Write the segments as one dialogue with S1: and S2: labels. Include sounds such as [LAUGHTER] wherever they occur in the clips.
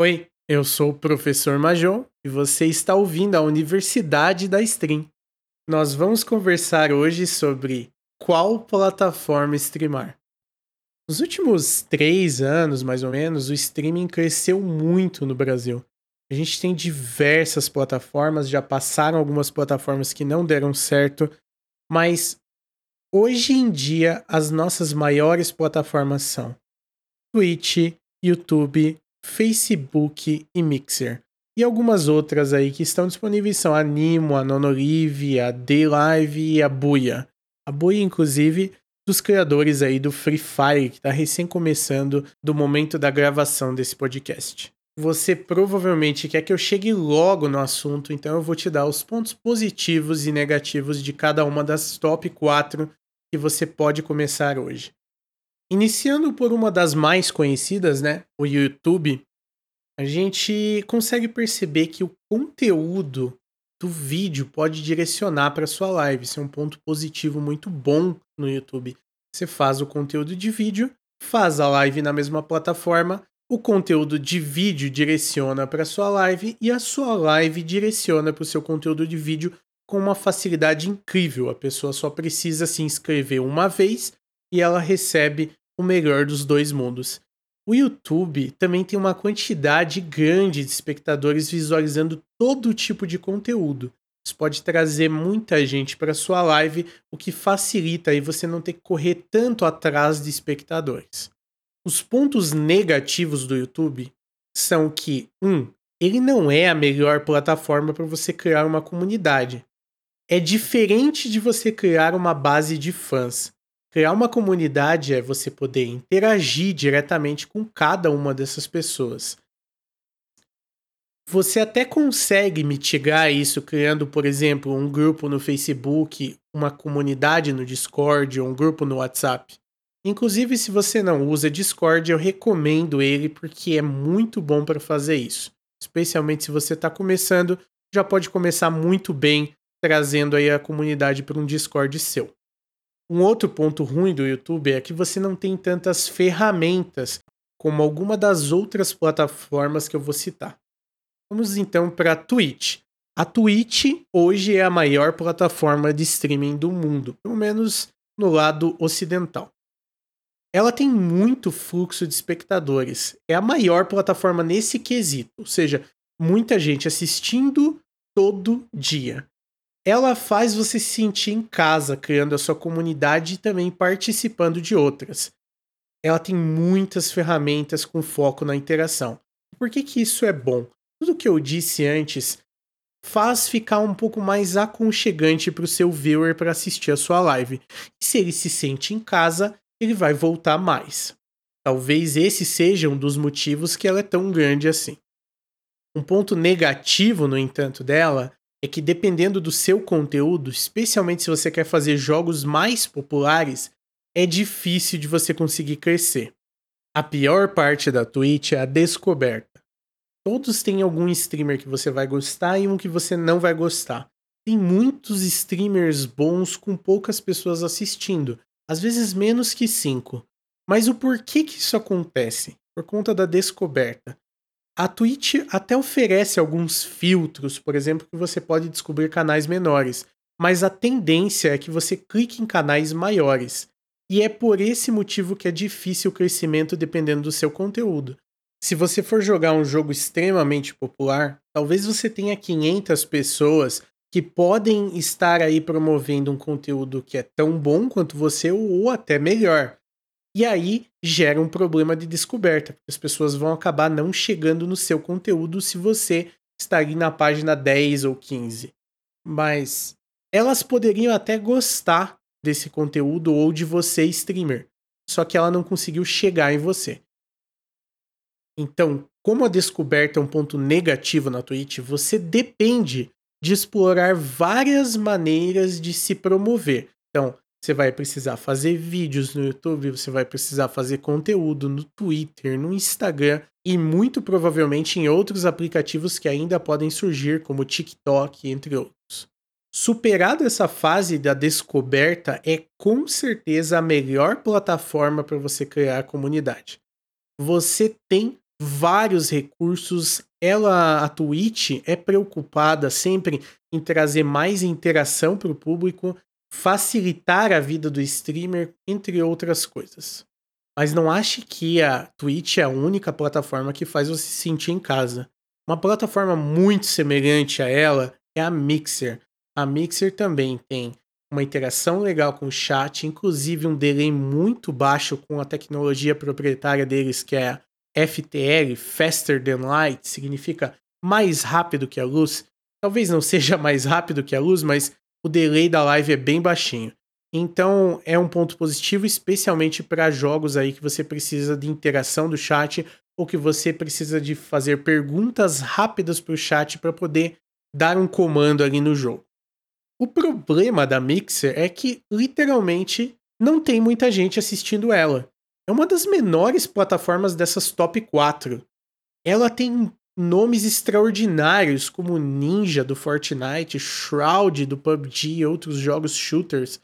S1: Oi, eu sou o professor Major e você está ouvindo a Universidade da Stream. Nós vamos conversar hoje sobre qual plataforma streamar. Nos últimos três anos, mais ou menos, o streaming cresceu muito no Brasil. A gente tem diversas plataformas, já passaram algumas plataformas que não deram certo, mas hoje em dia as nossas maiores plataformas são Twitch, YouTube, Facebook e Mixer. E algumas outras aí que estão disponíveis são a Nimo, a Nonolive, a D-Live e a Buia. A Buia, inclusive, dos criadores aí do Free Fire, que está recém começando do momento da gravação desse podcast. Você provavelmente quer que eu chegue logo no assunto, então eu vou te dar os pontos positivos e negativos de cada uma das top 4 que você pode começar hoje. Iniciando por uma das mais conhecidas, né, o YouTube, a gente consegue perceber que o conteúdo do vídeo pode direcionar para sua live. Isso é um ponto positivo muito bom no YouTube. Você faz o conteúdo de vídeo, faz a live na mesma plataforma, o conteúdo de vídeo direciona para sua live e a sua live direciona para o seu conteúdo de vídeo com uma facilidade incrível. A pessoa só precisa se inscrever uma vez e ela recebe o melhor dos dois mundos. O YouTube também tem uma quantidade grande de espectadores visualizando todo tipo de conteúdo. Isso pode trazer muita gente para sua live, o que facilita aí você não ter que correr tanto atrás de espectadores. Os pontos negativos do YouTube são que, um, ele não é a melhor plataforma para você criar uma comunidade. É diferente de você criar uma base de fãs. Criar uma comunidade é você poder interagir diretamente com cada uma dessas pessoas. Você até consegue mitigar isso criando, por exemplo, um grupo no Facebook, uma comunidade no Discord ou um grupo no WhatsApp. Inclusive, se você não usa Discord, eu recomendo ele porque é muito bom para fazer isso. Especialmente se você está começando, já pode começar muito bem trazendo aí a comunidade para um Discord seu. Um outro ponto ruim do YouTube é que você não tem tantas ferramentas como alguma das outras plataformas que eu vou citar. Vamos então para a Twitch. A Twitch hoje é a maior plataforma de streaming do mundo, pelo menos no lado ocidental. Ela tem muito fluxo de espectadores. É a maior plataforma nesse quesito, ou seja, muita gente assistindo todo dia ela faz você se sentir em casa, criando a sua comunidade e também participando de outras. Ela tem muitas ferramentas com foco na interação. Por que, que isso é bom? Tudo que eu disse antes faz ficar um pouco mais aconchegante para o seu viewer para assistir a sua live. E se ele se sente em casa, ele vai voltar mais. Talvez esse seja um dos motivos que ela é tão grande assim. Um ponto negativo, no entanto, dela é que dependendo do seu conteúdo, especialmente se você quer fazer jogos mais populares, é difícil de você conseguir crescer. A pior parte da Twitch é a descoberta. Todos têm algum streamer que você vai gostar e um que você não vai gostar. Tem muitos streamers bons com poucas pessoas assistindo, às vezes menos que 5. Mas o porquê que isso acontece? Por conta da descoberta. A Twitch até oferece alguns filtros, por exemplo, que você pode descobrir canais menores, mas a tendência é que você clique em canais maiores. E é por esse motivo que é difícil o crescimento dependendo do seu conteúdo. Se você for jogar um jogo extremamente popular, talvez você tenha 500 pessoas que podem estar aí promovendo um conteúdo que é tão bom quanto você ou até melhor. E aí gera um problema de descoberta, porque as pessoas vão acabar não chegando no seu conteúdo se você está ali na página 10 ou 15. Mas elas poderiam até gostar desse conteúdo ou de você, streamer, só que ela não conseguiu chegar em você. Então, como a descoberta é um ponto negativo na Twitch, você depende de explorar várias maneiras de se promover. Então, você vai precisar fazer vídeos no YouTube, você vai precisar fazer conteúdo no Twitter, no Instagram e muito provavelmente em outros aplicativos que ainda podem surgir, como TikTok, entre outros. Superada essa fase da descoberta, é com certeza a melhor plataforma para você criar comunidade. Você tem vários recursos. Ela, a Twitch, é preocupada sempre em trazer mais interação para o público, facilitar a vida do streamer, entre outras coisas. Mas não ache que a Twitch é a única plataforma que faz você se sentir em casa. Uma plataforma muito semelhante a ela é a Mixer. A Mixer também tem uma interação legal com o chat, inclusive um delay muito baixo com a tecnologia proprietária deles, que é a FTL, Faster Than Light, significa mais rápido que a luz. Talvez não [LAUGHS] seja mais rápido que a luz, mas o delay da live é bem baixinho. Então é um ponto positivo, especialmente para jogos aí que você precisa de interação do chat ou que você precisa de fazer perguntas rápidas para o chat para poder dar um comando ali no jogo. O problema da Mixer é que literalmente não tem muita gente assistindo ela. É uma das menores plataformas dessas top 4. Ela tem nomes extraordinários como Ninja do Fortnite, Shroud do PUBG e outros jogos shooters.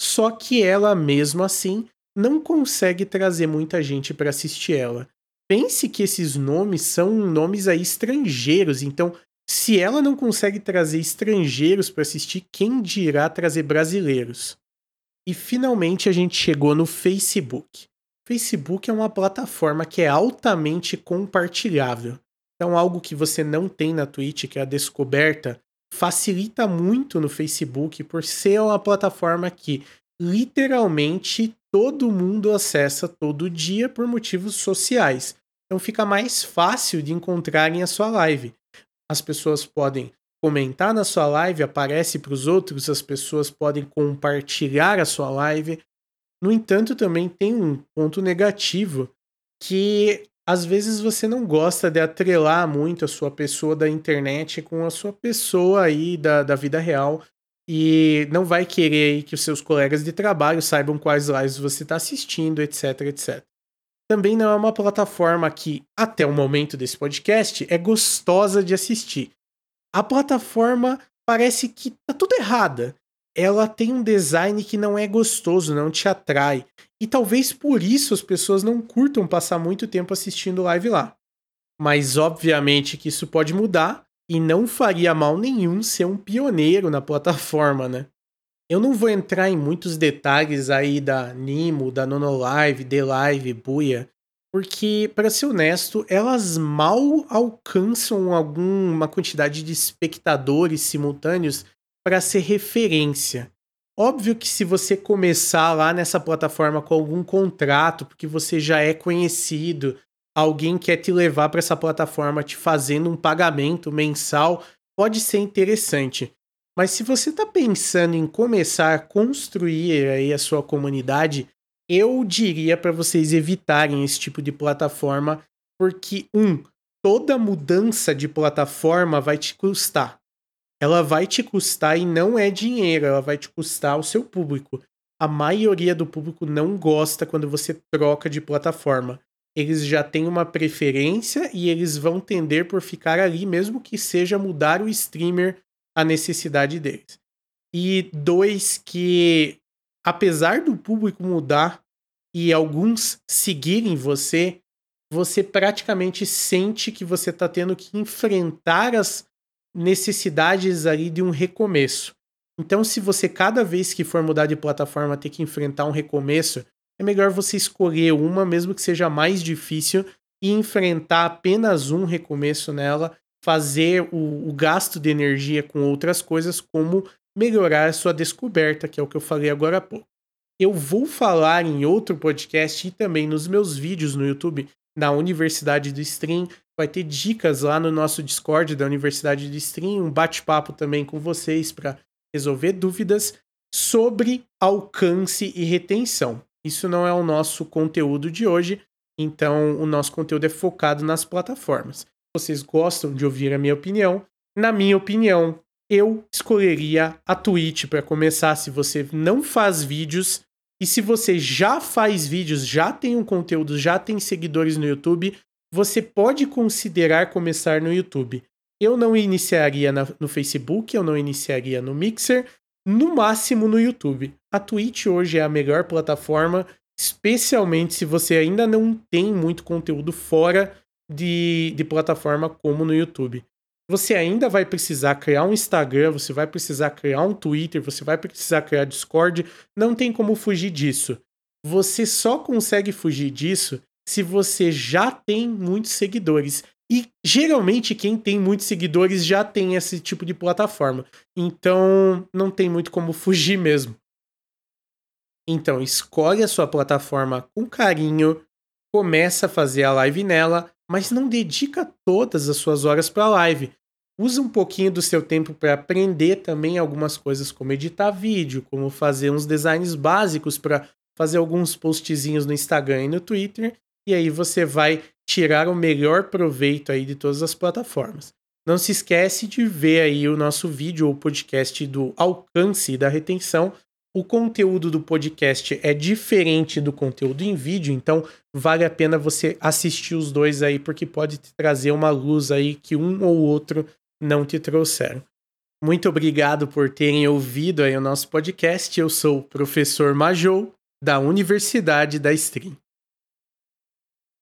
S1: Só que ela mesmo assim não consegue trazer muita gente para assistir ela. Pense que esses nomes são nomes aí estrangeiros, então se ela não consegue trazer estrangeiros para assistir, quem dirá trazer brasileiros? E finalmente a gente chegou no Facebook. Facebook é uma plataforma que é altamente compartilhável. Então, algo que você não tem na Twitch, que é a descoberta, facilita muito no Facebook por ser uma plataforma que literalmente todo mundo acessa todo dia por motivos sociais. Então fica mais fácil de encontrarem a sua live as pessoas podem comentar na sua live, aparece para os outros, as pessoas podem compartilhar a sua live. No entanto, também tem um ponto negativo que às vezes você não gosta de atrelar muito a sua pessoa da internet com a sua pessoa aí da, da vida real e não vai querer que os seus colegas de trabalho saibam quais lives você está assistindo, etc, etc também não é uma plataforma que, até o momento desse podcast, é gostosa de assistir. A plataforma parece que tá tudo errada. Ela tem um design que não é gostoso, não te atrai. E talvez por isso as pessoas não curtam passar muito tempo assistindo live lá. Mas obviamente que isso pode mudar e não faria mal nenhum ser um pioneiro na plataforma, né? Eu não vou entrar em muitos detalhes aí da Nimo, da Nonolive, D-Live, Buia, porque, para ser honesto, elas mal alcançam alguma quantidade de espectadores simultâneos para ser referência. Óbvio que se você começar lá nessa plataforma com algum contrato, porque você já é conhecido, alguém quer te levar para essa plataforma te fazendo um pagamento mensal, pode ser interessante. Mas se você está pensando em começar a construir aí a sua comunidade, eu diria para vocês evitarem esse tipo de plataforma, porque um, toda mudança de plataforma vai te custar. Ela vai te custar e não é dinheiro, ela vai te custar o seu público. A maioria do público não gosta quando você troca de plataforma. Eles já têm uma preferência e eles vão tender por ficar ali, mesmo que seja mudar o streamer a necessidade deles. E dois, que apesar do público mudar e alguns seguirem você, você praticamente sente que você está tendo que enfrentar as necessidades ali de um recomeço. Então, se você cada vez que for mudar de plataforma ter que enfrentar um recomeço, é melhor você escolher uma, mesmo que seja mais difícil, e enfrentar apenas um recomeço nela fazer o, o gasto de energia com outras coisas, como melhorar a sua descoberta, que é o que eu falei agora há pouco. Eu vou falar em outro podcast e também nos meus vídeos no YouTube na Universidade do Stream. Vai ter dicas lá no nosso Discord da Universidade do Stream, um bate-papo também com vocês para resolver dúvidas sobre alcance e retenção. Isso não é o nosso conteúdo de hoje, então o nosso conteúdo é focado nas plataformas vocês gostam de ouvir a minha opinião. Na minha opinião, eu escolheria a Twitch para começar se você não faz vídeos e se você já faz vídeos, já tem um conteúdo, já tem seguidores no YouTube, você pode considerar começar no YouTube. Eu não iniciaria na, no Facebook, eu não iniciaria no Mixer, no máximo no YouTube. A Twitch hoje é a melhor plataforma, especialmente se você ainda não tem muito conteúdo fora de, de plataforma como no YouTube. Você ainda vai precisar criar um Instagram, você vai precisar criar um Twitter, você vai precisar criar Discord, não tem como fugir disso. Você só consegue fugir disso se você já tem muitos seguidores. E geralmente quem tem muitos seguidores já tem esse tipo de plataforma. Então não tem muito como fugir mesmo. Então escolhe a sua plataforma com carinho, começa a fazer a live nela, mas não dedica todas as suas horas para a live. Use um pouquinho do seu tempo para aprender também algumas coisas como editar vídeo, como fazer uns designs básicos para fazer alguns postzinhos no Instagram e no Twitter, e aí você vai tirar o melhor proveito aí de todas as plataformas. Não se esquece de ver aí o nosso vídeo ou podcast do alcance da retenção. O conteúdo do podcast é diferente do conteúdo em vídeo, então vale a pena você assistir os dois aí, porque pode trazer uma luz aí que um ou outro não te trouxeram. Muito obrigado por terem ouvido aí o nosso podcast. Eu sou o professor Majou, da Universidade da Stream.